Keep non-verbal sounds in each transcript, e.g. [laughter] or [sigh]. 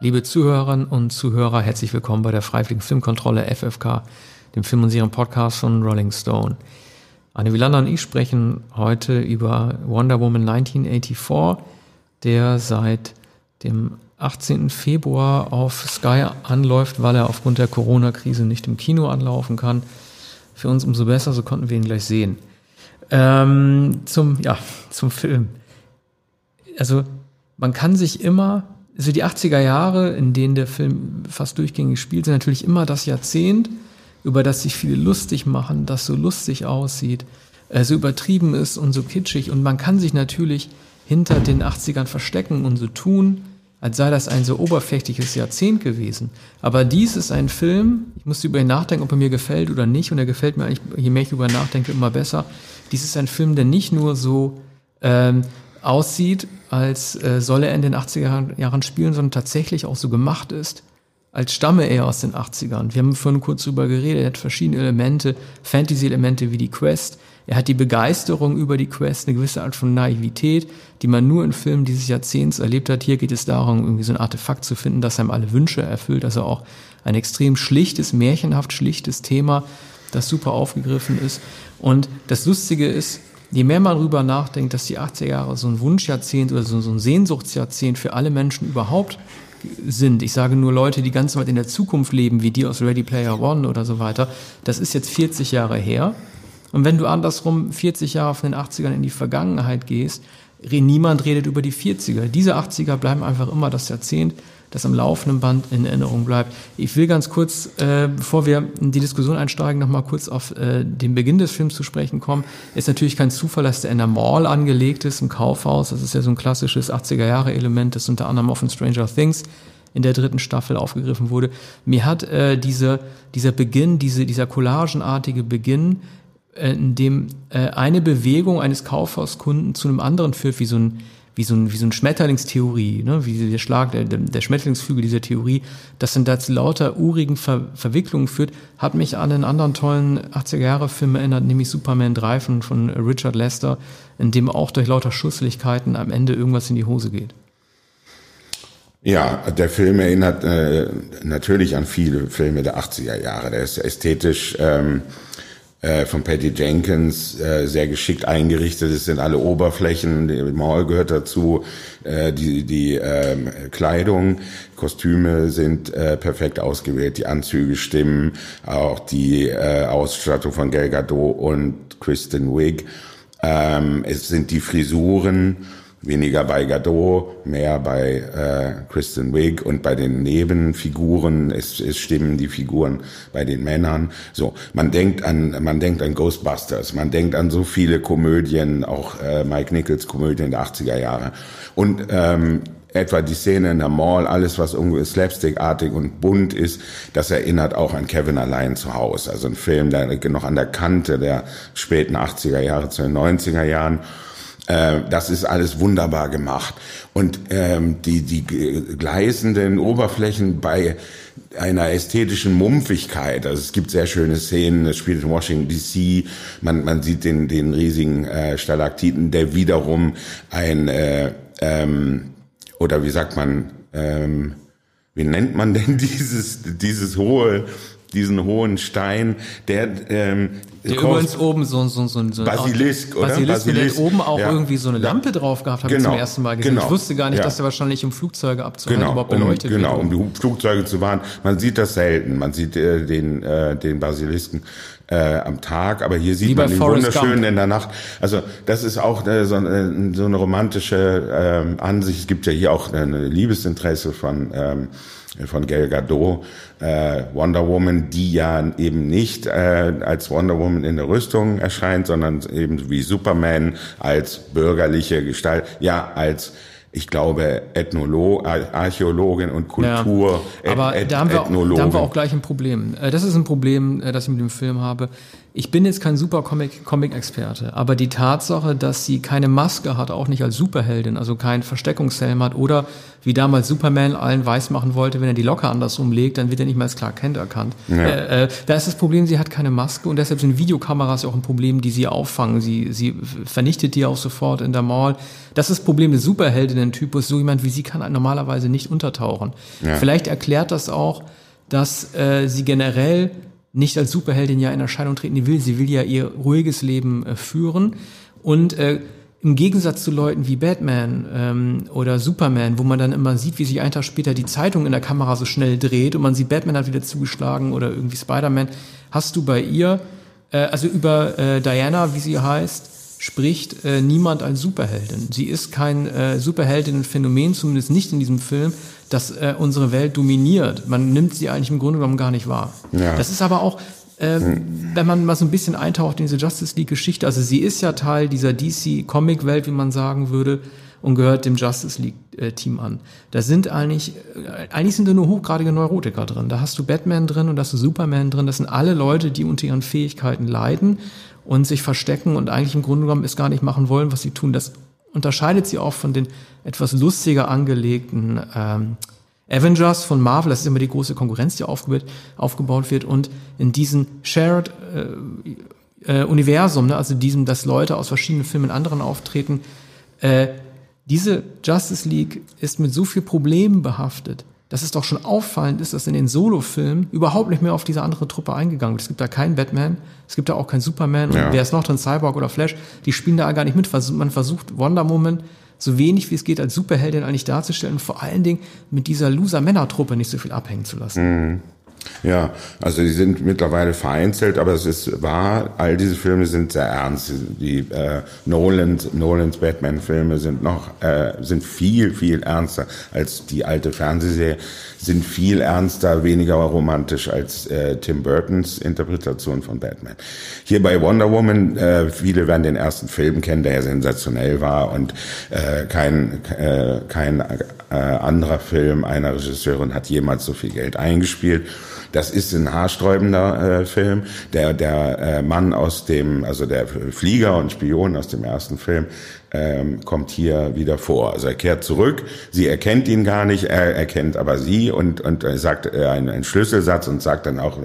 Liebe Zuhörerinnen und Zuhörer, herzlich willkommen bei der Freiwilligen Filmkontrolle FFK, dem Film- und Serien-Podcast von Rolling Stone. Anne Wielander und ich sprechen heute über Wonder Woman 1984, der seit dem 18. Februar auf Sky anläuft, weil er aufgrund der Corona-Krise nicht im Kino anlaufen kann. Für uns umso besser, so konnten wir ihn gleich sehen. Ähm, zum, ja, zum Film. Also, man kann sich immer also die 80er Jahre, in denen der Film fast durchgängig spielt, sind natürlich immer das Jahrzehnt, über das sich viele lustig machen, das so lustig aussieht, äh, so übertrieben ist und so kitschig. Und man kann sich natürlich hinter den 80ern verstecken und so tun, als sei das ein so oberflächliches Jahrzehnt gewesen. Aber dies ist ein Film, ich musste über ihn nachdenken, ob er mir gefällt oder nicht, und er gefällt mir eigentlich, je mehr ich über ihn nachdenke, immer besser. Dies ist ein Film, der nicht nur so ähm, aussieht, als äh, solle er in den 80er Jahren spielen, sondern tatsächlich auch so gemacht ist, als stamme er aus den 80ern. Wir haben vorhin kurz drüber geredet, er hat verschiedene Elemente, Fantasy-Elemente wie die Quest. Er hat die Begeisterung über die Quest, eine gewisse Art von Naivität, die man nur in Filmen dieses Jahrzehnts erlebt hat. Hier geht es darum, irgendwie so ein Artefakt zu finden, das einem alle Wünsche erfüllt. Also auch ein extrem schlichtes, märchenhaft schlichtes Thema, das super aufgegriffen ist. Und das Lustige ist, je mehr man darüber nachdenkt, dass die 80er Jahre so ein Wunschjahrzehnt oder so, ein Sehnsuchtsjahrzehnt für alle Menschen überhaupt sind. Ich sage nur Leute, die ganz weit in der Zukunft leben, wie die aus Ready Player One oder so weiter. Das ist jetzt 40 Jahre her. Und wenn du andersrum 40 Jahre von den 80ern in die Vergangenheit gehst, niemand redet über die 40er. Diese 80er bleiben einfach immer das Jahrzehnt, das am laufenden Band in Erinnerung bleibt. Ich will ganz kurz, äh, bevor wir in die Diskussion einsteigen, noch mal kurz auf äh, den Beginn des Films zu sprechen kommen. Ist natürlich kein Zufall, dass der in der Mall angelegt ist, im Kaufhaus. Das ist ja so ein klassisches 80er-Jahre-Element, das unter anderem auch von Stranger Things in der dritten Staffel aufgegriffen wurde. Mir hat äh, diese, dieser Beginn, diese, dieser collagenartige Beginn, äh, in dem äh, eine Bewegung eines Kaufhauskunden zu einem anderen führt, wie so ein wie so ein, wie so ein Schmetterlingstheorie, ne? wie der Schlag, der, der Schmetterlingsflügel dieser Theorie, das dann dazu lauter urigen Ver Verwicklungen führt, hat mich an einen anderen tollen 80er-Jahre-Film erinnert, nämlich Superman 3 von, von Richard Lester, in dem auch durch lauter Schusslichkeiten am Ende irgendwas in die Hose geht. Ja, der Film erinnert äh, natürlich an viele Filme der 80er Jahre. Der ist ästhetisch ähm, äh, von Patty Jenkins äh, sehr geschickt eingerichtet. Es sind alle Oberflächen, die Mall gehört dazu, äh, die, die ähm, Kleidung, Kostüme sind äh, perfekt ausgewählt, die Anzüge stimmen, auch die äh, Ausstattung von Gal Gadot und Kristen Wiig. Ähm, es sind die Frisuren, weniger bei Gadot, mehr bei äh, Kristen Wiig und bei den Nebenfiguren. Es, es stimmen die Figuren bei den Männern. So, man denkt an, man denkt an Ghostbusters, man denkt an so viele Komödien, auch äh, Mike Nichols Komödien der 80er Jahre. Und ähm, etwa die Szene in der Mall, alles was irgendwie slapstickartig und bunt ist, das erinnert auch an Kevin allein zu Hause. Also ein Film, der noch an der Kante der späten 80er Jahre zu den 90er Jahren. Äh, das ist alles wunderbar gemacht. Und ähm, die, die gleißenden Oberflächen bei einer ästhetischen Mumpfigkeit. Also es gibt sehr schöne Szenen, es spielt in Washington DC, man, man sieht den, den riesigen äh, Stalaktiten, der wiederum ein, äh, ähm, oder wie sagt man, ähm, wie nennt man denn [laughs] dieses, dieses hohe diesen hohen Stein, der ähm, der übrigens oben so, so, so, so Basilisk, oder? Basilisk, Basilisk. oben auch ja. irgendwie so eine Lampe drauf gehabt, habe genau. ich zum ersten Mal gesehen. Genau. Ich wusste gar nicht, ja. dass der wahrscheinlich um Flugzeuge abzuhalten genau. überhaupt beleuchtet um, Genau, wird. um die Flugzeuge zu warnen. Man sieht das selten. Man sieht äh, den, äh, den Basilisken äh, am Tag, aber hier sieht Wie man ihn wunderschön Gump. in der Nacht. Also das ist auch äh, so, eine, so eine romantische äh, Ansicht. Es gibt ja hier auch eine Liebesinteresse von ähm, von Gal Gadot, äh, Wonder Woman, die ja eben nicht äh, als Wonder Woman in der Rüstung erscheint, sondern eben wie Superman als bürgerliche Gestalt, ja als ich glaube, Ethnolog, Archäologin und Kultur. Ja, aber da, haben wir, auch, da haben wir auch gleich ein Problem. Äh, das ist ein Problem, äh, das ich mit dem Film habe. Ich bin jetzt kein super Comic-Experte, Comic aber die Tatsache, dass sie keine Maske hat, auch nicht als Superheldin, also keinen Versteckungshelm hat oder wie damals Superman allen weiß machen wollte, wenn er die Locke anders umlegt, dann wird er nicht mehr als Clark Kent erkannt. Ja. Äh, äh, da ist das Problem, sie hat keine Maske und deshalb sind Videokameras auch ein Problem, die sie auffangen. Sie, sie vernichtet die auch sofort in der Mall. Das ist das Problem Superheldin Superheldinnen-Typus, so jemand wie sie kann normalerweise nicht untertauchen. Ja. Vielleicht erklärt das auch, dass äh, sie generell nicht als Superheldin ja in Erscheinung treten will. Sie will ja ihr ruhiges Leben äh, führen und äh, im Gegensatz zu Leuten wie Batman ähm, oder Superman, wo man dann immer sieht, wie sich ein Tag später die Zeitung in der Kamera so schnell dreht und man sieht, Batman hat wieder zugeschlagen oder irgendwie Spider-Man, hast du bei ihr, äh, also über äh, Diana, wie sie heißt, spricht äh, niemand als Superheldin. Sie ist kein äh, Superheldinnen-Phänomen, zumindest nicht in diesem Film, das äh, unsere Welt dominiert. Man nimmt sie eigentlich im Grunde genommen gar nicht wahr. Ja. Das ist aber auch, äh, hm. wenn man mal so ein bisschen eintaucht in diese Justice League-Geschichte, also sie ist ja Teil dieser DC-Comic-Welt, wie man sagen würde, und gehört dem Justice League-Team an. Da sind eigentlich, äh, eigentlich sind da nur hochgradige Neurotiker drin. Da hast du Batman drin und da hast du Superman drin. Das sind alle Leute, die unter ihren Fähigkeiten leiden und sich verstecken und eigentlich im Grunde genommen es gar nicht machen wollen, was sie tun. Das unterscheidet sie auch von den etwas lustiger angelegten ähm, Avengers von Marvel. Das ist immer die große Konkurrenz, die aufgebaut, aufgebaut wird. Und in diesem Shared äh, äh, Universum, ne, also diesem, dass Leute aus verschiedenen Filmen anderen auftreten, äh, diese Justice League ist mit so viel Problemen behaftet, dass es doch schon auffallend ist, dass in den Solo-Filmen überhaupt nicht mehr auf diese andere Truppe eingegangen wird. Es gibt da keinen Batman, es gibt da auch keinen Superman ja. und wer ist noch drin, Cyborg oder Flash, die spielen da gar nicht mit. Man versucht Wonder Woman so wenig wie es geht als Superheldin eigentlich darzustellen und vor allen Dingen mit dieser Loser-Männer-Truppe nicht so viel abhängen zu lassen. Mhm. Ja, also die sind mittlerweile vereinzelt, aber es ist wahr, all diese Filme sind sehr ernst. Die äh, Nolans, Nolans Batman-Filme sind noch äh, sind viel viel ernster als die alte Fernsehserie, sind viel ernster, weniger romantisch als äh, Tim Burtons Interpretation von Batman. Hier bei Wonder Woman, äh, viele werden den ersten Film kennen, der ja sensationell war und äh, kein äh, kein äh, anderer Film einer Regisseurin hat jemals so viel Geld eingespielt. Das ist ein haarsträubender äh, Film. Der, der äh, Mann aus dem, also der Flieger und Spion aus dem ersten Film, ähm, kommt hier wieder vor. Also er kehrt zurück, sie erkennt ihn gar nicht, er erkennt aber sie und, und er sagt äh, einen, einen Schlüsselsatz und sagt dann auch,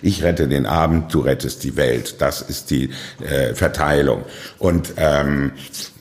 ich rette den Abend, du rettest die Welt. Das ist die äh, Verteilung. Und ähm,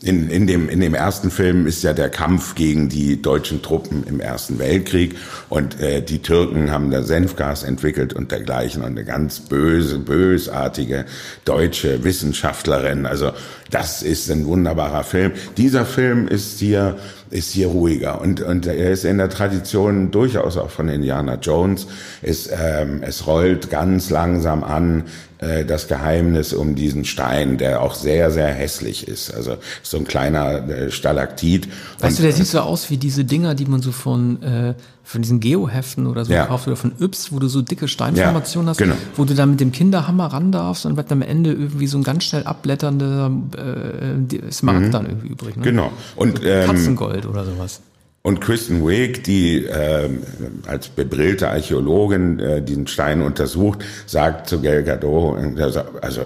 in, in, dem, in dem ersten Film ist ja der Kampf gegen die deutschen Truppen im Ersten Weltkrieg und äh, die Türken haben da Senfgas entwickelt und dergleichen und eine ganz böse, bösartige deutsche Wissenschaftlerin. Also das ist ein wunderbarer Film. Dieser Film ist hier ist hier ruhiger und und er ist in der Tradition durchaus auch von Indiana Jones. Es ähm, es rollt ganz langsam an äh, das Geheimnis um diesen Stein, der auch sehr sehr hässlich ist. Also so ein kleiner äh, Stalaktit. Weißt und, du, der sieht so aus wie diese Dinger, die man so von äh, von diesen Geoheften oder so ja. kauft oder von Yps, wo du so dicke Steinformationen ja, hast, genau. wo du dann mit dem Kinderhammer ran darfst und wird am Ende irgendwie so ein ganz schnell abblätternder äh, Smaragd mhm. dann irgendwie übrig. Ne? Genau. Und ähm, Katzengold oder sowas. Und Kristen Wiig, die äh, als bebrillte Archäologin äh, diesen Stein untersucht, sagt zu Gal Gadot, also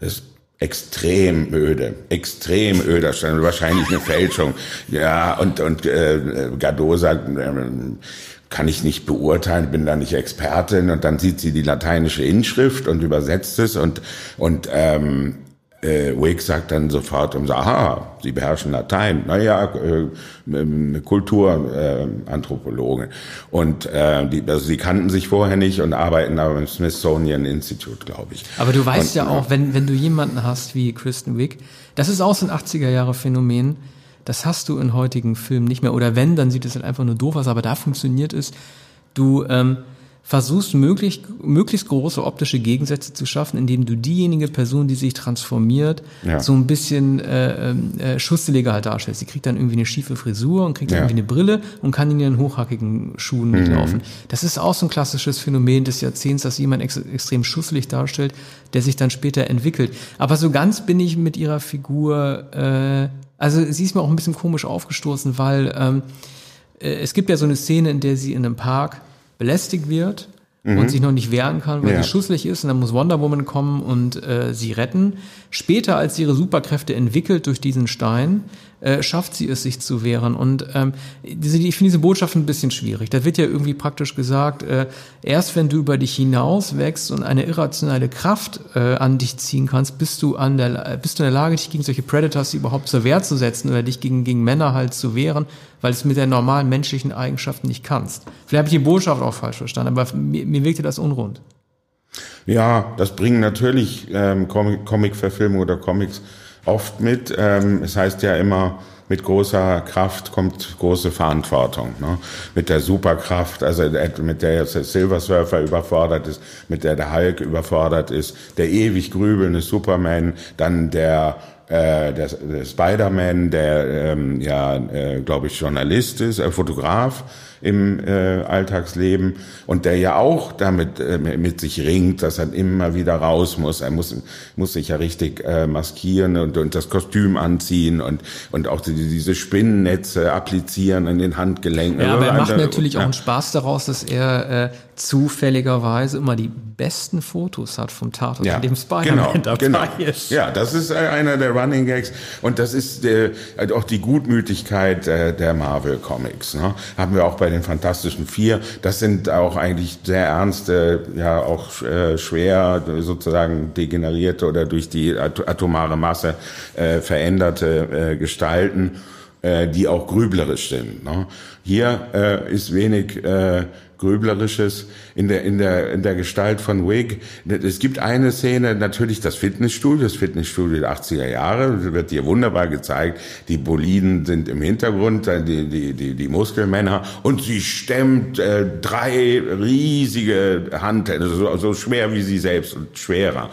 das ist extrem öde, extrem öder Stein, wahrscheinlich eine Fälschung. [laughs] Ja, und und äh, Gadot sagt, äh, kann ich nicht beurteilen, bin da nicht Expertin. Und dann sieht sie die lateinische Inschrift und übersetzt es und und ähm, äh, Wake sagt dann sofort und sagt, aha, Sie beherrschen Latein. Naja, äh, ähm, Kulturanthropologe. Äh, und äh, die, also sie kannten sich vorher nicht und arbeiten aber im Smithsonian Institute, glaube ich. Aber du weißt und, ja auch, wenn, wenn du jemanden hast wie Kristen Wick, das ist auch so ein 80er Jahre Phänomen, das hast du in heutigen Filmen nicht mehr. Oder wenn, dann sieht es halt einfach nur doof aus, aber da funktioniert es. Du, ähm, versuchst möglichst, möglichst große optische Gegensätze zu schaffen, indem du diejenige Person, die sich transformiert, ja. so ein bisschen äh, äh, schusseliger halt darstellst. Sie kriegt dann irgendwie eine schiefe Frisur und kriegt ja. irgendwie eine Brille und kann in ihren hochhackigen Schuhen mhm. mitlaufen. Das ist auch so ein klassisches Phänomen des Jahrzehnts, dass jemand ex extrem schusselig darstellt, der sich dann später entwickelt. Aber so ganz bin ich mit ihrer Figur, äh, also sie ist mir auch ein bisschen komisch aufgestoßen, weil ähm, äh, es gibt ja so eine Szene, in der sie in einem Park belästigt wird mhm. und sich noch nicht wehren kann, weil ja. sie schusslich ist und dann muss Wonder Woman kommen und äh, sie retten. Später, als sie ihre Superkräfte entwickelt durch diesen Stein, äh, schafft sie es, sich zu wehren. Und ähm, ich finde diese Botschaft ein bisschen schwierig. Da wird ja irgendwie praktisch gesagt, äh, erst wenn du über dich hinaus wächst und eine irrationale Kraft äh, an dich ziehen kannst, bist du an der bist du in der Lage, dich gegen solche Predators überhaupt zur Wehr zu setzen oder dich gegen, gegen Männer halt zu wehren, weil es mit der normalen menschlichen Eigenschaften nicht kannst. Vielleicht habe ich die Botschaft auch falsch verstanden, aber mir, mir wirkte das unrund. Ja, das bringen natürlich ähm, Comic-Verfilmungen oder Comics oft mit. Ähm, es heißt ja immer, mit großer Kraft kommt große Verantwortung. Ne? Mit der Superkraft, also mit der jetzt der Silver Surfer überfordert ist, mit der der Hulk überfordert ist, der ewig grübelnde Superman, dann der äh, der, der Spider-Man, der ähm, ja, äh, glaube ich, Journalist ist, äh, Fotograf im äh, Alltagsleben und der ja auch damit äh, mit sich ringt, dass er immer wieder raus muss. Er muss, muss sich ja richtig äh, maskieren und, und das Kostüm anziehen und, und auch die, diese Spinnennetze applizieren an den Handgelenken. Ja, aber er macht natürlich auch einen Spaß daraus, dass er äh, zufälligerweise immer die besten Fotos hat vom Tatort, ja, in dem Spider-Man genau, [laughs] dabei genau. ist. Ja, das ist äh, einer der Running Gags und das ist äh, auch die Gutmütigkeit äh, der Marvel Comics. Ne? Haben wir auch bei den Fantastischen Vier. Das sind auch eigentlich sehr ernste, ja auch äh, schwer sozusagen degenerierte oder durch die atomare Masse äh, veränderte äh, Gestalten, äh, die auch grüblerisch sind. Ne? Hier äh, ist wenig äh, Grüblerisches in der, in der, in der Gestalt von Wig. Es gibt eine Szene, natürlich das Fitnessstudio, das Fitnessstudio der 80er Jahre, wird hier wunderbar gezeigt. Die Boliden sind im Hintergrund, äh, die, die, die, die Muskelmänner und sie stemmt äh, drei riesige Handteller, so, so schwer wie sie selbst und schwerer.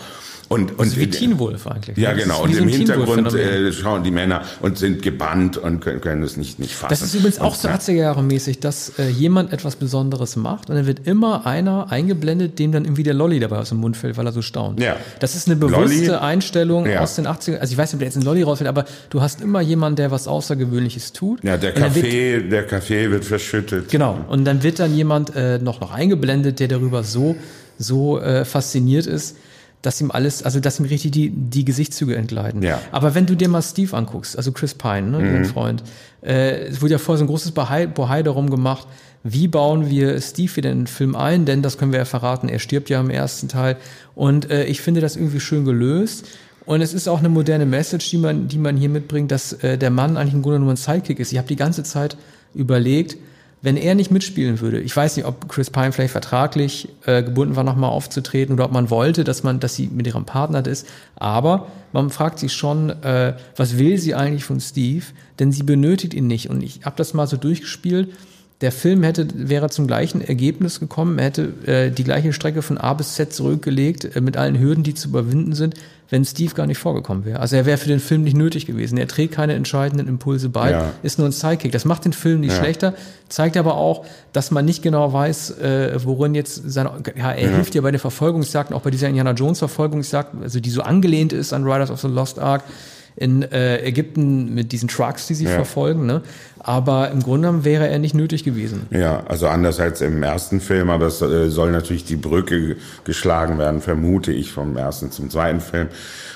Und, und wie Teen Wolf eigentlich. Ja, genau. Und so im Hintergrund äh, schauen die Männer und sind gebannt und können, können es nicht, nicht fassen. Das ist übrigens auch so 80er Jahre mäßig, dass äh, jemand etwas Besonderes macht und dann wird immer einer eingeblendet, dem dann irgendwie der Lolly dabei aus dem Mund fällt, weil er so staunt. Ja. Das ist eine bewusste Lolli, Einstellung ja. aus den 80er Also ich weiß nicht, ob der jetzt ein Lolly rausfällt, aber du hast immer jemanden, der was Außergewöhnliches tut. Ja, der Kaffee, wird, der Kaffee wird verschüttet. Genau. Und dann wird dann jemand äh, noch, noch eingeblendet, der darüber so, so äh, fasziniert ist, dass ihm alles, also dass ihm richtig die, die Gesichtszüge entgleiten. Ja. Aber wenn du dir mal Steve anguckst, also Chris Pine, ne, mhm. ihren Freund, äh, es wurde ja vorher so ein großes Bohai, Bohai darum gemacht, wie bauen wir Steve wieder in den Film ein, denn das können wir ja verraten, er stirbt ja im ersten Teil. Und äh, ich finde das irgendwie schön gelöst. Und es ist auch eine moderne Message, die man, die man hier mitbringt, dass äh, der Mann eigentlich im Grunde nur ein Sidekick ist. Ich habe die ganze Zeit überlegt, wenn er nicht mitspielen würde, ich weiß nicht, ob Chris Pine vielleicht vertraglich äh, gebunden war, nochmal aufzutreten oder ob man wollte, dass man, dass sie mit ihrem Partner ist, aber man fragt sich schon, äh, was will sie eigentlich von Steve? Denn sie benötigt ihn nicht. Und ich habe das mal so durchgespielt. Der Film hätte, wäre zum gleichen Ergebnis gekommen, er hätte äh, die gleiche Strecke von A bis Z zurückgelegt, äh, mit allen Hürden, die zu überwinden sind, wenn Steve gar nicht vorgekommen wäre. Also er wäre für den Film nicht nötig gewesen. Er trägt keine entscheidenden Impulse bei, ja. ist nur ein Sidekick. Das macht den Film nicht ja. schlechter, zeigt aber auch, dass man nicht genau weiß, äh, worin jetzt seine, ja, er ja. hilft ja bei den Verfolgungsjagden, auch bei dieser Indiana Jones Verfolgungsjagd, also die so angelehnt ist an Riders of the Lost Ark in äh, Ägypten mit diesen Trucks, die sie ja. verfolgen. Ne? Aber im Grunde genommen wäre er nicht nötig gewesen. Ja, also anders als im ersten Film, aber es äh, soll natürlich die Brücke geschlagen werden, vermute ich, vom ersten zum zweiten Film.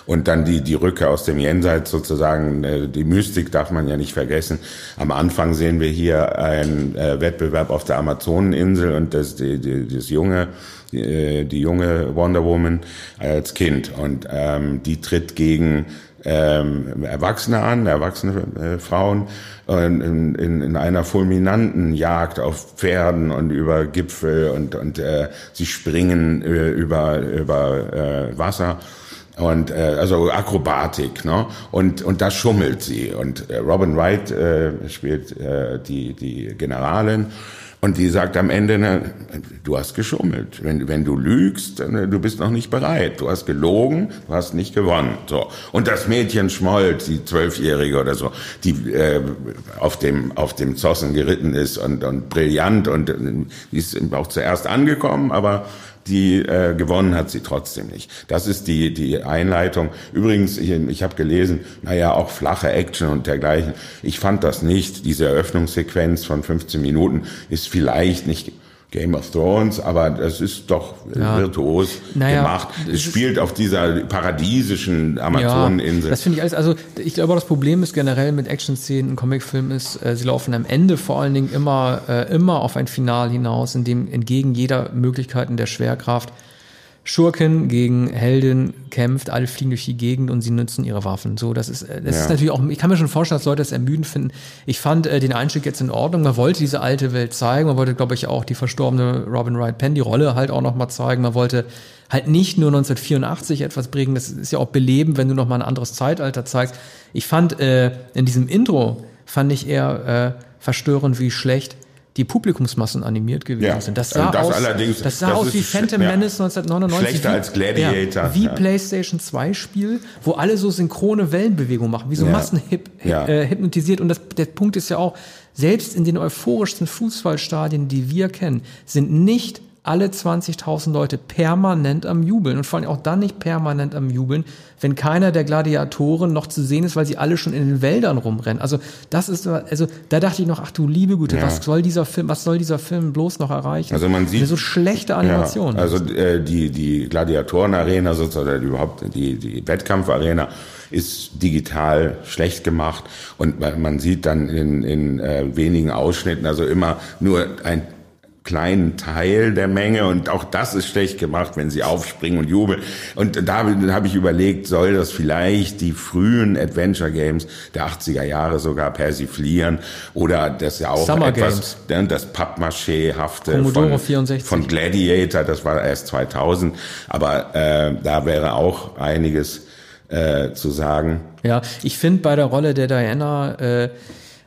Und dann die, die Rücke aus dem Jenseits sozusagen, äh, die Mystik darf man ja nicht vergessen. Am Anfang sehen wir hier einen äh, Wettbewerb auf der Amazoneninsel und das, die, die, das junge die, äh, die junge Wonder Woman als Kind und ähm, die tritt gegen ähm, Erwachsene an, erwachsene äh, Frauen, äh, in, in, in einer fulminanten Jagd auf Pferden und über Gipfel und, und äh, sie springen äh, über, über äh, Wasser. Und äh, also Akrobatik, ne? Und und da schummelt sie. Und äh, Robin Wright äh, spielt äh, die die Generalin und die sagt am Ende, na, du hast geschummelt. Wenn, wenn du lügst, dann, du bist noch nicht bereit. Du hast gelogen, du hast nicht gewonnen. So. Und das Mädchen Schmolz, die Zwölfjährige oder so, die äh, auf dem auf dem Zossen geritten ist und, und brillant und äh, die ist auch zuerst angekommen, aber die äh, gewonnen hat sie trotzdem nicht. Das ist die, die Einleitung. Übrigens, ich, ich habe gelesen, naja, auch flache Action und dergleichen. Ich fand das nicht. Diese Eröffnungssequenz von 15 Minuten ist vielleicht nicht Game of Thrones, aber das ist doch ja. virtuos naja, gemacht. Es spielt auf dieser paradiesischen Amazoneninsel. Ja, das finde ich alles. Also ich glaube, das Problem ist generell mit Action-Szenen in Comicfilmen ist, äh, sie laufen am Ende vor allen Dingen immer äh, immer auf ein Final hinaus, in dem entgegen jeder Möglichkeiten der Schwerkraft Schurken gegen Heldin kämpft, alle fliegen durch die Gegend und sie nutzen ihre Waffen. So, das ist, das ja. ist natürlich auch, ich kann mir schon vorstellen, dass Leute das ermüdend finden. Ich fand äh, den Einstieg jetzt in Ordnung. Man wollte diese alte Welt zeigen. Man wollte, glaube ich, auch die verstorbene Robin Wright Penn, die Rolle halt auch nochmal zeigen. Man wollte halt nicht nur 1984 etwas bringen. Das ist ja auch beleben, wenn du nochmal ein anderes Zeitalter zeigst. Ich fand, äh, in diesem Intro fand ich eher äh, verstörend, wie schlecht die Publikumsmassen animiert gewesen ja, sind. Das sah das aus, das sah das aus wie Phantom ja, Menace 1999. Schlechter wie, als Gladiator. Ja, wie. PlayStation 2 Spiel, wo alle so synchrone Wellenbewegungen machen, wie so Massen hip, äh, hypnotisiert. Und das, der Punkt ist ja auch, selbst in den euphorischsten Fußballstadien, die wir kennen, sind nicht alle 20.000 Leute permanent am Jubeln und vor allem auch dann nicht permanent am Jubeln, wenn keiner der Gladiatoren noch zu sehen ist, weil sie alle schon in den Wäldern rumrennen. Also das ist, also da dachte ich noch, ach du liebe Güte, ja. was soll dieser Film, was soll dieser Film bloß noch erreichen? Also man sieht Eine so schlechte Animation. Ja, also äh, die die Gladiatoren-Arena sozusagen überhaupt die die Wettkampfarena ist digital schlecht gemacht und man sieht dann in, in äh, wenigen Ausschnitten also immer nur ein kleinen Teil der Menge und auch das ist schlecht gemacht, wenn sie aufspringen und jubeln. Und da habe ich überlegt, soll das vielleicht die frühen Adventure Games der 80er Jahre sogar persiflieren oder das ja auch Summer etwas, Games. das Pappmaché-hafte von, 64. von Gladiator, das war erst 2000, aber äh, da wäre auch einiges äh, zu sagen. Ja, ich finde bei der Rolle der Diana äh,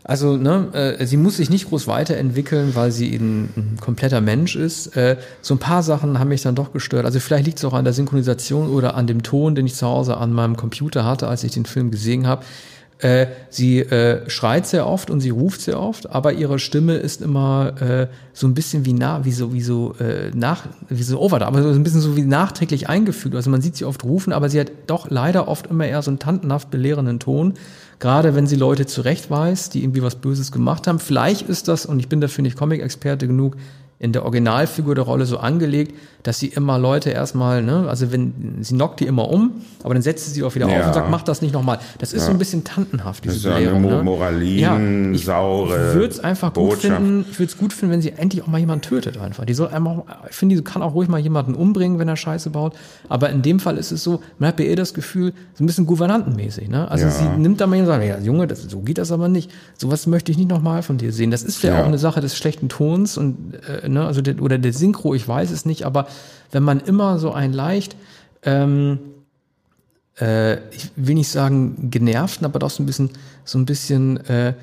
also, ne, äh, sie muss sich nicht groß weiterentwickeln, weil sie eben ein kompletter Mensch ist. Äh, so ein paar Sachen haben mich dann doch gestört. Also vielleicht liegt es auch an der Synchronisation oder an dem Ton, den ich zu Hause an meinem Computer hatte, als ich den Film gesehen habe. Äh, sie äh, schreit sehr oft und sie ruft sehr oft, aber ihre Stimme ist immer äh, so ein bisschen wie nah, wie so, wie so äh, nach, wie so over, aber so ein bisschen so wie nachträglich eingefügt. Also man sieht sie oft rufen, aber sie hat doch leider oft immer eher so einen tantenhaft belehrenden Ton. Gerade wenn sie Leute zurechtweist, die irgendwie was Böses gemacht haben. Vielleicht ist das, und ich bin dafür nicht Comic-Experte genug, in der Originalfigur der Rolle so angelegt, dass sie immer Leute erstmal, ne, also wenn sie knockt die immer um, aber dann setzt sie sie auch wieder ja. auf und sagt, mach das nicht nochmal. Das ist ja. so ein bisschen tantenhaft, diese das ist Belehrung. Eine ne? Moralin, ja, ich saure. Ich würde es einfach gut Botschaft. finden, ich würde es gut finden, wenn sie endlich auch mal jemanden tötet einfach. Die soll einfach, ich finde, die kann auch ruhig mal jemanden umbringen, wenn er Scheiße baut. Aber in dem Fall ist es so, man hat bei ihr das Gefühl, so ein bisschen gouvernantenmäßig, ne? Also sie nimmt da mal und sagt, ja, Junge, das, so geht das aber nicht. Sowas möchte ich nicht nochmal von dir sehen. Das ist ja, auch eine Sache des schlechten Tons und, äh, ne, also der, oder der Synchro, ich weiß es nicht, aber wenn man immer so ein leicht, ähm, äh, ich will nicht sagen genervten, aber doch so ein bisschen, so ein bisschen, äh,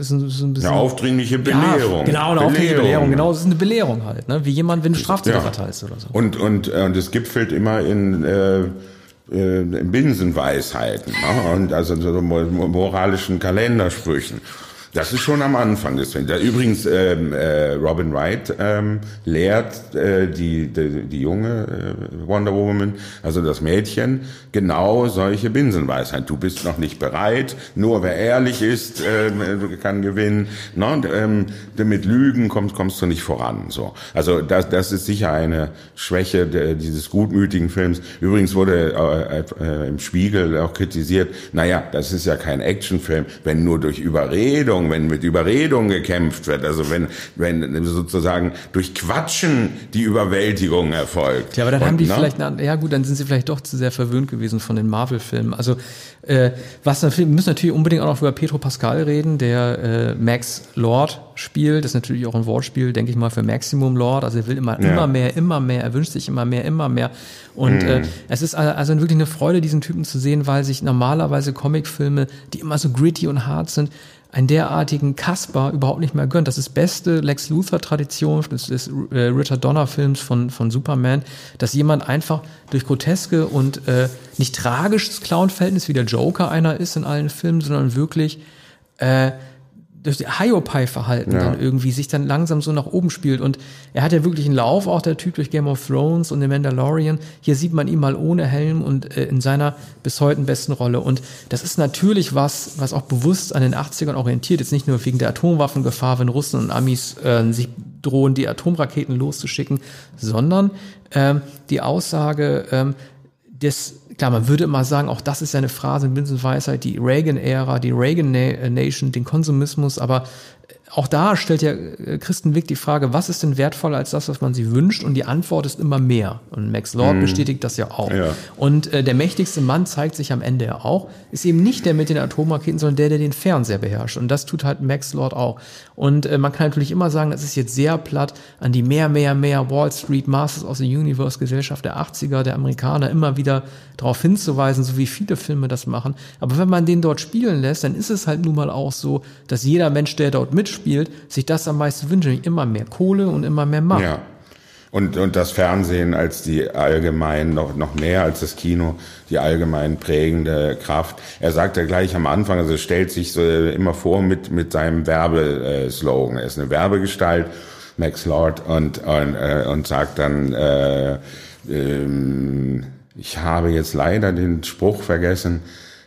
so, so ein bisschen eine aufdringliche Belehrung. Ja, genau, eine Belehrung. aufdringliche Belehrung. Genau, das ist eine Belehrung halt, ne? Wie jemand, wenn du Strafzettel ja. verteilst oder so. Und und äh, und es gipfelt immer in äh, äh, Binsenweisheiten ne? und also so moralischen Kalendersprüchen. Das ist schon am Anfang des Films. Übrigens, ähm, äh, Robin Wright ähm, lehrt äh, die, die, die junge äh, Wonder Woman, also das Mädchen, genau solche Binsenweisheit. Du bist noch nicht bereit, nur wer ehrlich ist, äh, kann gewinnen. Ne? Ähm, mit Lügen kommst, kommst du nicht voran. So. Also das, das ist sicher eine Schwäche de, dieses gutmütigen Films. Übrigens wurde äh, äh, im Spiegel auch kritisiert, naja, das ist ja kein Actionfilm, wenn nur durch Überredung Überredung, wenn mit Überredung gekämpft wird, also wenn, wenn sozusagen durch Quatschen die Überwältigung erfolgt. Ja, aber dann Und, haben die ne? vielleicht, eine, ja gut, dann sind sie vielleicht doch zu sehr verwöhnt gewesen von den Marvel-Filmen. Also äh, was wir müssen natürlich unbedingt auch noch über Pedro Pascal reden, der äh, Max Lord spielt. Das ist natürlich auch ein Wortspiel, denke ich mal, für Maximum Lord. Also er will immer, ja. immer mehr, immer mehr, er wünscht sich immer mehr, immer mehr. Und mhm. äh, es ist also wirklich eine Freude, diesen Typen zu sehen, weil sich normalerweise Comicfilme, die immer so gritty und hart sind, einen derartigen Kasper überhaupt nicht mehr gönnt. Das ist beste Lex Luthor-Tradition des, des äh, Richard Donner-Films von, von Superman, dass jemand einfach durch groteske und äh, nicht tragisches Clown-Verhältnis wie der Joker einer ist in allen Filmen, sondern wirklich äh, durch Hiopai-Verhalten ja. dann irgendwie sich dann langsam so nach oben spielt. Und er hat ja wirklich einen Lauf, auch der Typ durch Game of Thrones und The Mandalorian. Hier sieht man ihn mal ohne Helm und äh, in seiner bis heute besten Rolle. Und das ist natürlich was, was auch bewusst an den 80ern orientiert. Jetzt nicht nur wegen der Atomwaffengefahr, wenn Russen und Amis äh, sich drohen, die Atomraketen loszuschicken, sondern ähm, die Aussage ähm, des klar, man würde immer sagen, auch das ist ja eine Phrase in Binsenweisheit, die Reagan-Ära, die Reagan-Nation, den Konsumismus, aber auch da stellt ja äh, Christenwig die Frage, was ist denn wertvoller als das, was man sich wünscht? Und die Antwort ist immer mehr. Und Max Lord mm. bestätigt das ja auch. Ja. Und äh, der mächtigste Mann zeigt sich am Ende ja auch, ist eben nicht der mit den Atomraketen, sondern der, der den Fernseher beherrscht. Und das tut halt Max Lord auch. Und äh, man kann natürlich immer sagen, das ist jetzt sehr platt an die mehr, mehr, mehr Wall Street Masters of the Universe Gesellschaft der 80er, der Amerikaner immer wieder darauf hinzuweisen, so wie viele Filme das machen. Aber wenn man den dort spielen lässt, dann ist es halt nun mal auch so, dass jeder Mensch, der dort mitspielt, spielt, sich das am meisten wünscht, immer mehr Kohle und immer mehr Macht. Ja. Und, und das Fernsehen als die allgemein, noch, noch mehr als das Kino, die allgemein prägende Kraft. Er sagt ja gleich am Anfang, also stellt sich so immer vor mit, mit seinem Werbeslogan. Er ist eine Werbegestalt, Max Lord, und, und, äh, und sagt dann, äh, ähm, ich habe jetzt leider den Spruch vergessen,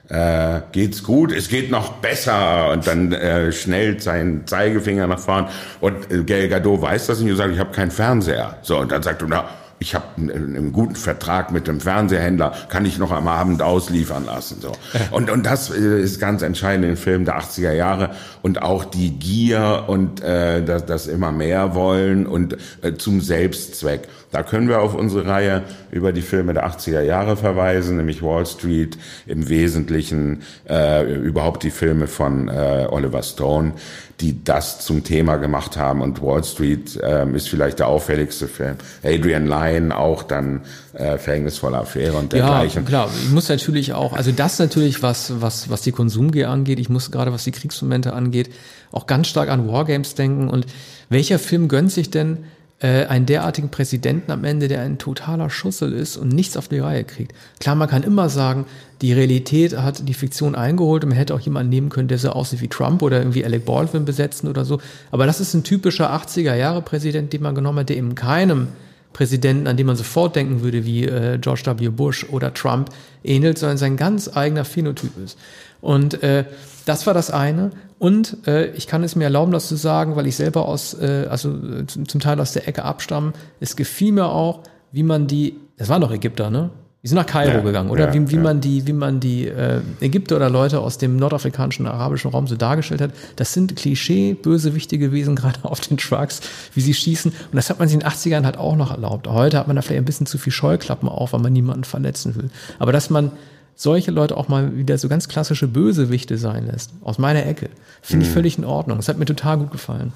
äh, geht's gut, es geht noch besser und dann äh, schnellt sein Zeigefinger nach vorn und äh, Gail Gadot weiß das nicht und sagt, ich habe keinen Fernseher. So und dann sagt er, na, ich habe einen, guten Vertrag mit dem Fernsehhändler, kann ich noch am Abend ausliefern lassen. So. Und, und das äh, ist ganz entscheidend in Filmen der 80er Jahre und auch die Gier und äh, das, das immer mehr wollen und äh, zum Selbstzweck. Da können wir auf unsere Reihe über die Filme der 80er Jahre verweisen, nämlich Wall Street, im Wesentlichen äh, überhaupt die Filme von äh, Oliver Stone, die das zum Thema gemacht haben. Und Wall Street äh, ist vielleicht der auffälligste Film. Adrian Lyne auch dann äh, verhängnisvolle Affäre und dergleichen. Ja, klar. Ich muss natürlich auch, also das natürlich, was, was, was die Konsumgier angeht, ich muss gerade, was die Kriegsmomente angeht, auch ganz stark an Wargames denken. Und welcher Film gönnt sich denn äh, einen derartigen Präsidenten am Ende, der ein totaler Schussel ist und nichts auf die Reihe kriegt. Klar, man kann immer sagen, die Realität hat die Fiktion eingeholt und man hätte auch jemanden nehmen können, der so aussieht wie Trump oder irgendwie Alec Baldwin besetzen oder so. Aber das ist ein typischer 80er-Jahre-Präsident, den man genommen hat, der eben keinem Präsidenten, an den man sofort denken würde, wie äh, George W. Bush oder Trump ähnelt, sondern sein ganz eigener Phänotyp ist. Und äh, das war das eine. Und äh, ich kann es mir erlauben, das zu sagen, weil ich selber aus, äh, also äh, zum Teil aus der Ecke abstamme. Es gefiel mir auch, wie man die, das waren doch Ägypter, ne? Die sind nach Kairo ja, gegangen, oder? Ja, wie, wie ja. man die, wie man die äh, Ägypter oder Leute aus dem nordafrikanischen, arabischen Raum so dargestellt hat. Das sind Klischee-Bösewichte gewesen, [laughs] gerade auf den Trucks, wie sie schießen. Und das hat man sich in den 80ern halt auch noch erlaubt. Heute hat man da vielleicht ein bisschen zu viel Scheuklappen auf, weil man niemanden verletzen will. Aber dass man solche Leute auch mal wieder so ganz klassische Bösewichte sein lässt, aus meiner Ecke, finde ich mhm. völlig in Ordnung. Das hat mir total gut gefallen.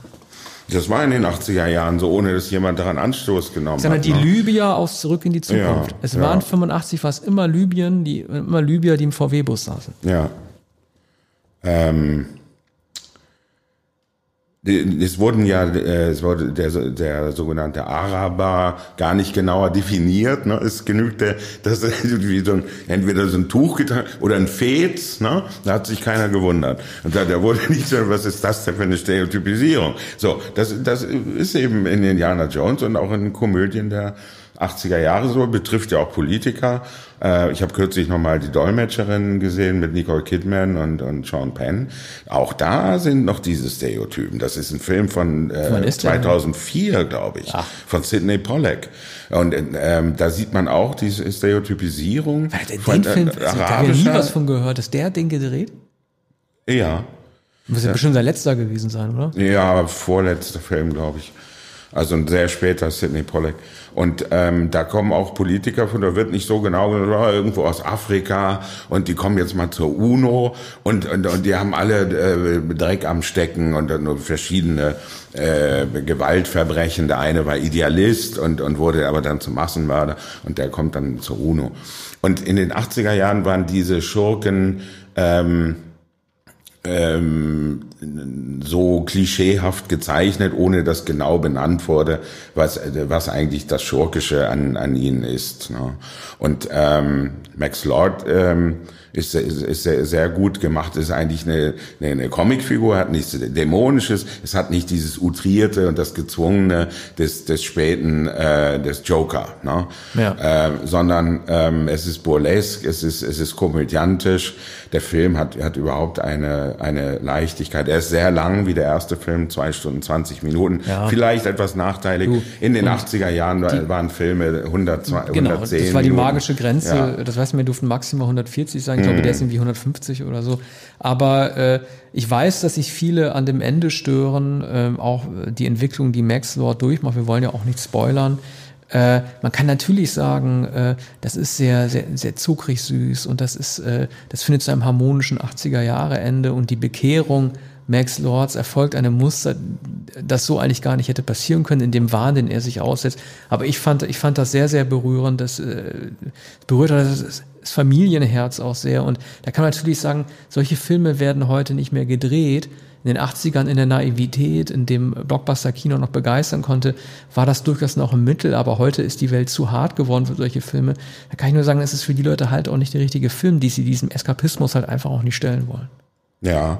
Das war in den 80er Jahren so, ohne dass jemand daran Anstoß genommen Sondern hat. Die ne? Libyer aus Zurück in die Zukunft. Ja, es ja. waren 85 fast immer Libyen, die, immer Libyer, die im VW-Bus saßen. Ja. Ähm, es wurden ja, äh, es wurde der, der sogenannte Araber gar nicht genauer definiert. Ne? Es genügte, dass [laughs] wie so ein, entweder so ein Tuch getragen oder ein Fez. Ne? Da hat sich keiner gewundert. Und da, da wurde [laughs] nicht so, was ist das denn für eine Stereotypisierung? So, das, das ist eben in Indiana Jones und auch in Komödien der 80er Jahre so, betrifft ja auch Politiker. Äh, ich habe kürzlich nochmal die Dolmetscherin gesehen mit Nicole Kidman und, und Sean Penn. Auch da sind noch diese Stereotypen. Das ist ein Film von äh, 2004, glaube ich, Ach. von Sidney Pollack. Und ähm, da sieht man auch diese Stereotypisierung. Den von, Film, äh, also, da habe ich nie was von gehört. Ist der Ding gedreht? Ja. Muss ja, ja bestimmt sein letzter gewesen sein, oder? Ja, vorletzter Film, glaube ich. Also ein sehr später Sidney Pollack. Und ähm, da kommen auch Politiker von, da wird nicht so genau irgendwo aus Afrika und die kommen jetzt mal zur UNO und, und, und die haben alle äh, Dreck am Stecken und nur verschiedene äh, Gewaltverbrechen. Der eine war Idealist und, und wurde aber dann zum Massenmörder und der kommt dann zur UNO. Und in den 80er Jahren waren diese Schurken ähm, ähm, so klischeehaft gezeichnet, ohne dass genau benannt wurde, was, was eigentlich das Schurkische an, an ihnen ist. Ne? Und ähm, Max Lord ähm, ist, ist, ist sehr, sehr gut gemacht, ist eigentlich eine, eine, eine Comicfigur, hat nichts Dämonisches, es hat nicht dieses Utrierte und das Gezwungene des, des späten, äh, des Joker, ne? ja. äh, sondern ähm, es ist burlesque, es ist, es ist komödiantisch, der Film hat, hat überhaupt eine, eine Leichtigkeit. Er ist sehr lang, wie der erste Film, zwei Stunden 20 Minuten. Ja. Vielleicht etwas nachteilig. Du, In den 80er Jahren die, waren Filme 100, 110 Genau, das war die Minuten. magische Grenze. Ja. Das heißt, wir durften maximal 140 sein. Ich glaube, der ist irgendwie 150 oder so. Aber äh, ich weiß, dass sich viele an dem Ende stören, äh, auch die Entwicklung, die Max Lord durchmacht. Wir wollen ja auch nicht spoilern. Äh, man kann natürlich sagen, äh, das ist sehr, sehr, sehr zuckrig süß und das ist, äh, das findet zu einem harmonischen 80er Jahre Ende und die Bekehrung Max Lords erfolgt einem Muster, das so eigentlich gar nicht hätte passieren können, in dem Wahn, den er sich aussetzt. Aber ich fand, ich fand das sehr, sehr berührend. Das äh, berührt das, das Familienherz auch sehr. Und da kann man natürlich sagen, solche Filme werden heute nicht mehr gedreht. In den 80ern in der Naivität, in dem Blockbuster-Kino noch begeistern konnte, war das durchaus noch ein Mittel, aber heute ist die Welt zu hart geworden für solche Filme. Da kann ich nur sagen, es ist für die Leute halt auch nicht der richtige Film, die sie diesem Eskapismus halt einfach auch nicht stellen wollen. Ja,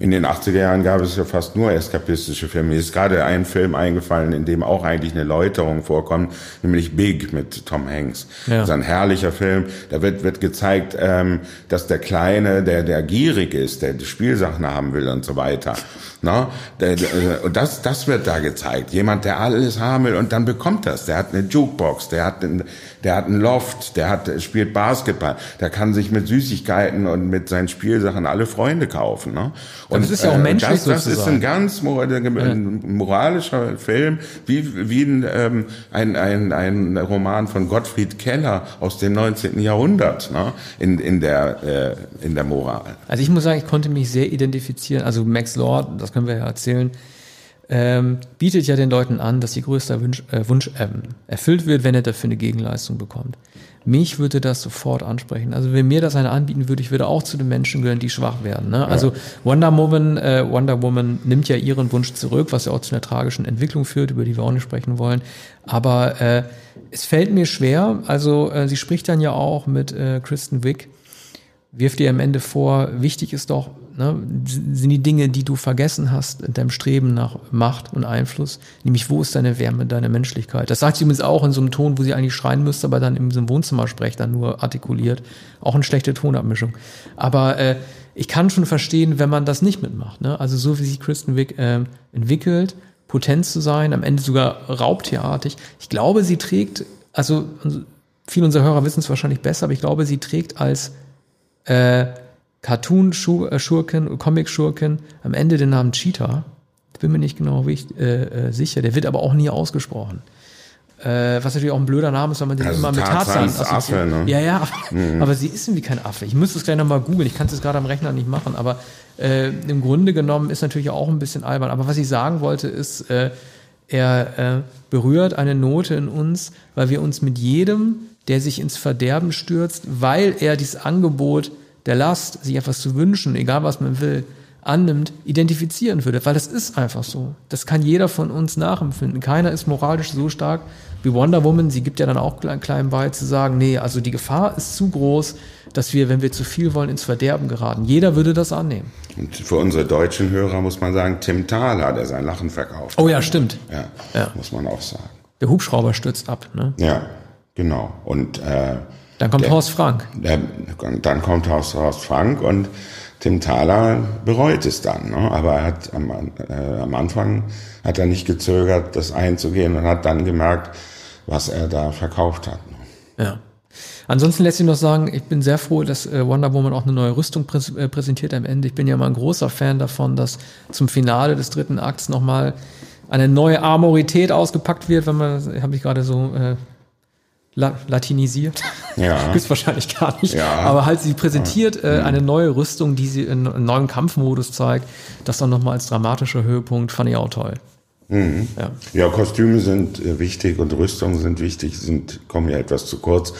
in den 80er Jahren gab es ja fast nur eskapistische Filme. Mir ist gerade ein Film eingefallen, in dem auch eigentlich eine Läuterung vorkommt, nämlich Big mit Tom Hanks. Ja. Das ist ein herrlicher Film. Da wird, wird gezeigt, ähm, dass der Kleine, der, der gierig ist, der die Spielsachen haben will und so weiter. Na, der, der, und das, das wird da gezeigt. Jemand, der alles haben will und dann bekommt das. Der hat eine Jukebox, der hat einen, der hat einen Loft, der hat, spielt Basketball, der kann sich mit Süßigkeiten und mit seinen Spielsachen alle Freunde kaufen. Ne? Und das ist ja auch äh, menschlich das, das ist ein ganz ein moralischer Film, wie, wie ein, ähm, ein, ein, ein Roman von Gottfried Keller aus dem 19. Jahrhundert ne? in, in, der, äh, in der Moral. Also ich muss sagen, ich konnte mich sehr identifizieren. Also Max Lord, das können wir ja erzählen, ähm, bietet ja den Leuten an, dass ihr größter Wunsch, äh, Wunsch ähm, erfüllt wird, wenn er dafür eine Gegenleistung bekommt. Mich würde das sofort ansprechen. Also wenn mir das einer anbieten würde, ich würde auch zu den Menschen gehören, die schwach werden. Ne? Ja. Also Wonder Woman, äh, Wonder Woman nimmt ja ihren Wunsch zurück, was ja auch zu einer tragischen Entwicklung führt, über die wir auch nicht sprechen wollen. Aber äh, es fällt mir schwer. Also äh, sie spricht dann ja auch mit äh, Kristen Wick wirft dir am Ende vor, wichtig ist doch, ne, sind die Dinge, die du vergessen hast in deinem Streben nach Macht und Einfluss, nämlich wo ist deine Wärme, deine Menschlichkeit. Das sagt sie übrigens auch in so einem Ton, wo sie eigentlich schreien müsste, aber dann in so einem Wohnzimmersprech dann nur artikuliert. Auch eine schlechte Tonabmischung. Aber äh, ich kann schon verstehen, wenn man das nicht mitmacht. Ne? Also so wie sich Kristen Wick äh, entwickelt, potent zu sein, am Ende sogar raubtierartig. Ich glaube, sie trägt, also viele unserer Hörer wissen es wahrscheinlich besser, aber ich glaube, sie trägt als äh, Cartoon-Schurken, Comic-Schurken, am Ende den Namen Cheetah. Bin mir nicht genau wichtig, äh, äh, sicher. Der wird aber auch nie ausgesprochen. Äh, was natürlich auch ein blöder Name ist, weil man den also immer mit Tarzan assoziiert. Affe, ne? Ja, ja, mhm. aber sie ist irgendwie kein Affe. Ich müsste es gleich nochmal googeln. Ich kann es jetzt gerade am Rechner nicht machen, aber äh, im Grunde genommen ist natürlich auch ein bisschen albern. Aber was ich sagen wollte, ist, äh, er äh, berührt eine Note in uns, weil wir uns mit jedem, der sich ins Verderben stürzt, weil er dieses Angebot der Last, sich etwas zu wünschen, egal was man will, annimmt, identifizieren würde. Weil das ist einfach so. Das kann jeder von uns nachempfinden. Keiner ist moralisch so stark wie Wonder Woman. Sie gibt ja dann auch klein bei zu sagen, nee, also die Gefahr ist zu groß, dass wir, wenn wir zu viel wollen, ins Verderben geraten. Jeder würde das annehmen. Und für unsere deutschen Hörer muss man sagen, Tim Thaler, der sein Lachen verkauft. Oh ja, stimmt. Ja, ja. muss man auch sagen. Der Hubschrauber stürzt ab, ne? Ja, genau. Und äh, dann kommt der, Horst Frank. Der, dann kommt Horst, Horst Frank und Tim Thaler bereut es dann. Ne? Aber er hat am, äh, am Anfang hat er nicht gezögert, das einzugehen und hat dann gemerkt, was er da verkauft hat. Ne? Ja. Ansonsten lässt sich noch sagen, ich bin sehr froh, dass äh, Wonder Woman auch eine neue Rüstung äh, präsentiert am Ende. Ich bin ja mal ein großer Fan davon, dass zum Finale des dritten Akts nochmal eine neue Armorität ausgepackt wird, wenn man, habe ich gerade so äh, La latinisiert. Ja. [laughs] Gibt's wahrscheinlich gar nicht. Ja. Aber halt, sie präsentiert äh, mhm. eine neue Rüstung, die sie in einem neuen Kampfmodus zeigt. Das dann nochmal als dramatischer Höhepunkt fand ich auch toll. Mhm. Ja. ja, Kostüme sind äh, wichtig und Rüstungen sind wichtig, sind, kommen ja etwas zu kurz.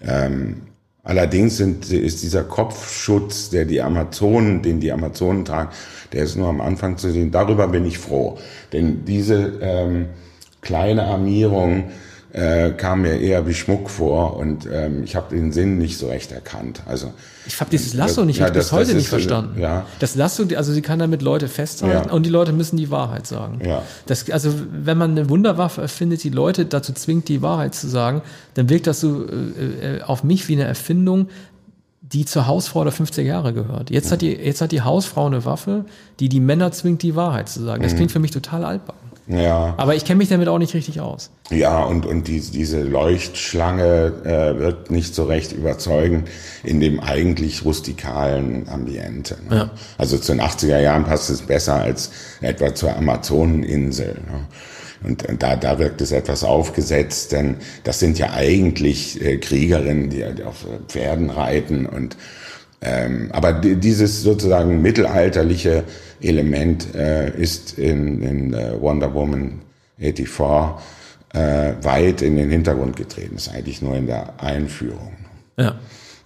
Ähm, Allerdings sind, ist dieser Kopfschutz, der die Amazonen, den die Amazonen tragen, der ist nur am Anfang zu sehen. Darüber bin ich froh. Denn diese ähm, kleine Armierung äh, kam mir eher wie Schmuck vor und ähm, ich habe den Sinn nicht so recht erkannt. Also ich habe dieses Lasso nicht, ja, ich bis heute nicht ist, verstanden. Ja. Das Lasso, also sie kann damit Leute festhalten ja. und die Leute müssen die Wahrheit sagen. Ja. Das, also wenn man eine Wunderwaffe erfindet, die Leute dazu zwingt, die Wahrheit zu sagen, dann wirkt das so äh, äh auf mich wie eine Erfindung, die zur Hausfrau der 50er Jahre gehört. Jetzt hat die, jetzt hat die Hausfrau eine Waffe, die die Männer zwingt, die Wahrheit zu sagen. Das mhm. klingt für mich total altbacken. Ja. Aber ich kenne mich damit auch nicht richtig aus. Ja, und, und die, diese Leuchtschlange äh, wird nicht so recht überzeugend in dem eigentlich rustikalen Ambiente. Ne? Ja. Also zu den 80er Jahren passt es besser als etwa zur Amazoneninsel. Ne? Und, und da, da wirkt es etwas aufgesetzt, denn das sind ja eigentlich äh, Kriegerinnen, die, die auf Pferden reiten und ähm, aber dieses sozusagen mittelalterliche Element äh, ist in, in äh, Wonder Woman 84 äh, weit in den Hintergrund getreten. Ist eigentlich nur in der Einführung. Ja.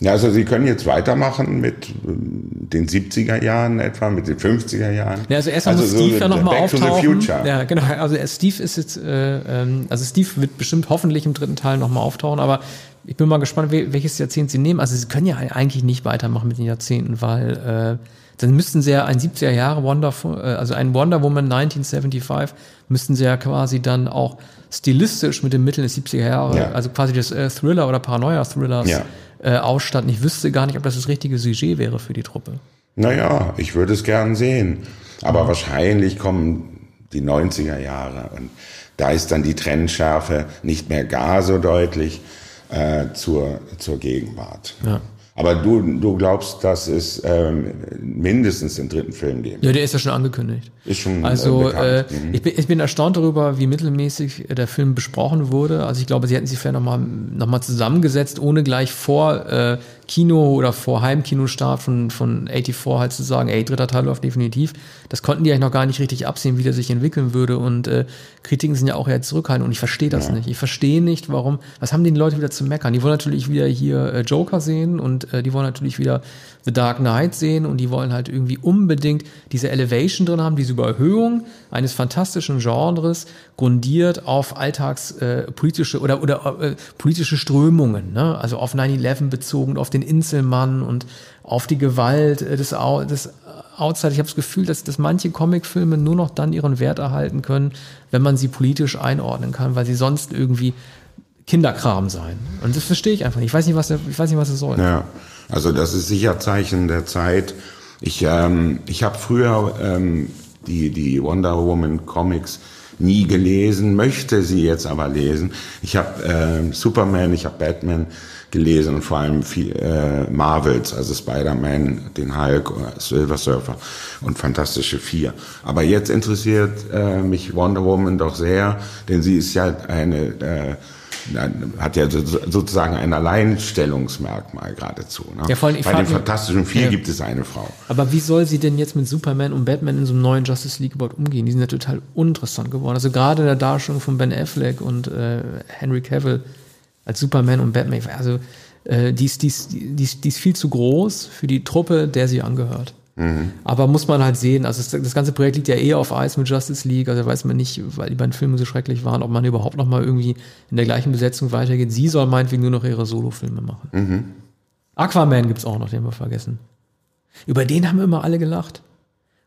Ja, also Sie können jetzt weitermachen mit ähm, den 70er Jahren etwa, mit den 50er Jahren. Ja, also erstmal also muss Steve so ja nochmal auftauchen. Ja, genau. Also Steve ist jetzt, äh, ähm, also Steve wird bestimmt hoffentlich im dritten Teil nochmal auftauchen, aber ich bin mal gespannt, welches Jahrzehnt Sie nehmen. Also Sie können ja eigentlich nicht weitermachen mit den Jahrzehnten, weil äh, dann müssten sie ja ein 70er Jahre Wonder, äh, also ein Wonder Woman 1975, müssten sie ja quasi dann auch stilistisch mit den Mitteln des 70er Jahre, ja. also quasi des äh, Thriller oder Paranoia-Thrillers ja. äh, ausstatten. Ich wüsste gar nicht, ob das das richtige Sujet wäre für die Truppe. Naja, ich würde es gern sehen. Aber ja. wahrscheinlich kommen die 90er Jahre und da ist dann die Trennschärfe nicht mehr gar so deutlich äh, zur, zur Gegenwart. Ja. Aber du, du glaubst, dass es ähm, mindestens den dritten Film geben Ja, der ist ja schon angekündigt. Ist schon Also äh, äh, mhm. ich, bin, ich bin erstaunt darüber, wie mittelmäßig der Film besprochen wurde. Also ich glaube, sie hätten sich vielleicht nochmal noch mal zusammengesetzt, ohne gleich vor äh, Kino oder vor Heimkinostart von, von 84 halt zu sagen, ey, dritter Teil läuft definitiv. Das konnten die eigentlich noch gar nicht richtig absehen, wie der sich entwickeln würde. Und äh, Kritiken sind ja auch eher zurückhaltend und ich verstehe das ja. nicht. Ich verstehe nicht, warum, was haben die Leute wieder zu meckern? Die wollen natürlich wieder hier äh, Joker sehen und äh, die wollen natürlich wieder The Dark Knight sehen und die wollen halt irgendwie unbedingt diese Elevation drin haben, diese Überhöhung eines fantastischen Genres, grundiert auf alltagspolitische äh, oder, oder äh, politische Strömungen, ne? also auf 9-11 bezogen, auf den Inselmann und auf die Gewalt äh, des, des Outside. Ich habe das Gefühl, dass, dass manche Comicfilme nur noch dann ihren Wert erhalten können, wenn man sie politisch einordnen kann, weil sie sonst irgendwie Kinderkram sein. Und das verstehe ich einfach nicht. Ich weiß nicht, was, ich weiß nicht, was es soll. Ja, also das ist sicher Zeichen der Zeit. Ich, ähm, ich habe früher ähm, die, die Wonder Woman Comics nie gelesen, möchte sie jetzt aber lesen. Ich habe äh, Superman, ich habe Batman gelesen und vor allem viel, äh, Marvels, also Spider-Man, den Hulk, Silver Surfer und Fantastische Vier. Aber jetzt interessiert äh, mich Wonder Woman doch sehr, denn sie ist ja eine äh, hat ja sozusagen ein Alleinstellungsmerkmal geradezu. Ne? Ja, vor allem, Bei den Fantastischen Vier ja. gibt es eine Frau. Aber wie soll sie denn jetzt mit Superman und Batman in so einem neuen Justice League überhaupt umgehen? Die sind ja total uninteressant geworden. Also gerade in der Darstellung von Ben Affleck und äh, Henry Cavill als Superman und Batman, also äh, die, ist, die, ist, die, ist, die ist viel zu groß für die Truppe, der sie angehört. Mhm. Aber muss man halt sehen, also das, das, ganze Projekt liegt ja eh auf Eis mit Justice League, also weiß man nicht, weil die beiden Filme so schrecklich waren, ob man überhaupt noch mal irgendwie in der gleichen Besetzung weitergeht. Sie soll meinetwegen nur noch ihre Solo-Filme machen. Mhm. Aquaman gibt's auch noch, den wir vergessen. Über den haben immer alle gelacht.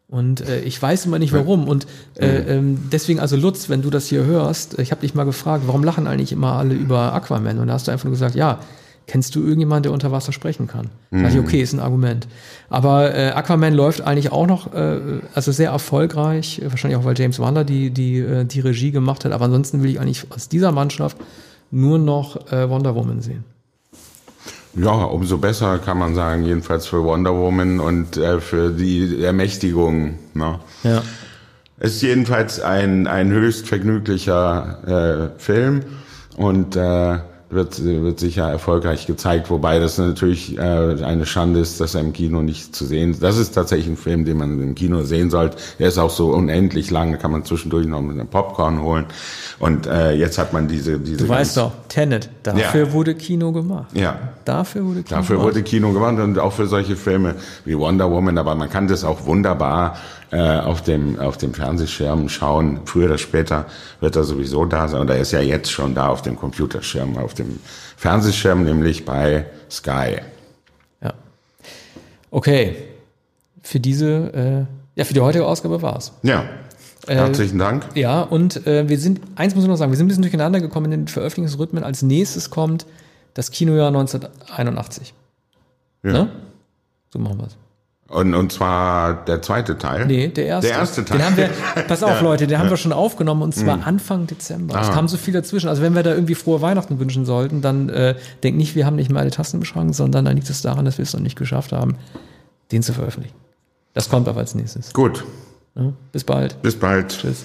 Und äh, ich weiß immer nicht warum. Und äh, äh, deswegen, also Lutz, wenn du das hier hörst, ich habe dich mal gefragt, warum lachen eigentlich immer alle über Aquaman? Und da hast du einfach nur gesagt, ja, Kennst du irgendjemanden, der unter Wasser sprechen kann? Mhm. Sag ich, okay, ist ein Argument. Aber äh, Aquaman läuft eigentlich auch noch, äh, also sehr erfolgreich, wahrscheinlich auch, weil James Wander die, die, äh, die Regie gemacht hat. Aber ansonsten will ich eigentlich aus dieser Mannschaft nur noch äh, Wonder Woman sehen. Ja, umso besser kann man sagen, jedenfalls für Wonder Woman und äh, für die Ermächtigung. Ne? Ja. Es ist jedenfalls ein, ein höchst vergnüglicher äh, Film und äh, wird, wird sicher erfolgreich gezeigt, wobei das natürlich äh, eine Schande ist, dass er im Kino nicht zu sehen ist. Das ist tatsächlich ein Film, den man im Kino sehen sollte. Der ist auch so unendlich lang, da kann man zwischendurch noch mit einem Popcorn holen. Und äh, jetzt hat man diese... diese du weißt doch, Tenet, dafür ja. wurde Kino gemacht. Ja. Dafür wurde Kino Dafür gemacht. wurde Kino gemacht und auch für solche Filme wie Wonder Woman, aber man kann das auch wunderbar äh, auf dem auf dem Fernsehschirm schauen. Früher oder später wird er sowieso da sein. Und er ist ja jetzt schon da auf dem Computerschirm, auf dem Fernsehschirm, nämlich bei Sky. Ja. Okay. Für diese, äh, ja, für die heutige Ausgabe war's. Ja. Äh, Herzlichen Dank. Ja, und äh, wir sind, eins muss ich noch sagen, wir sind ein bisschen durcheinander gekommen in den Veröffentlichungsrhythmen. Als nächstes kommt das Kinojahr 1981. Ja. Ne? So machen wir's. Und, und zwar der zweite Teil? Nee, der erste. Der erste Teil. Den haben wir, [laughs] pass auf, Leute, den haben wir schon aufgenommen und zwar mhm. Anfang Dezember. Ah. Es kam so viel dazwischen. Also wenn wir da irgendwie frohe Weihnachten wünschen sollten, dann äh, denkt nicht, wir haben nicht mal eine Tastenbeschränkung, sondern dann liegt es daran, dass wir es noch nicht geschafft haben, den zu veröffentlichen. Das kommt aber als nächstes. Gut. Ja, bis bald. Bis bald. Tschüss.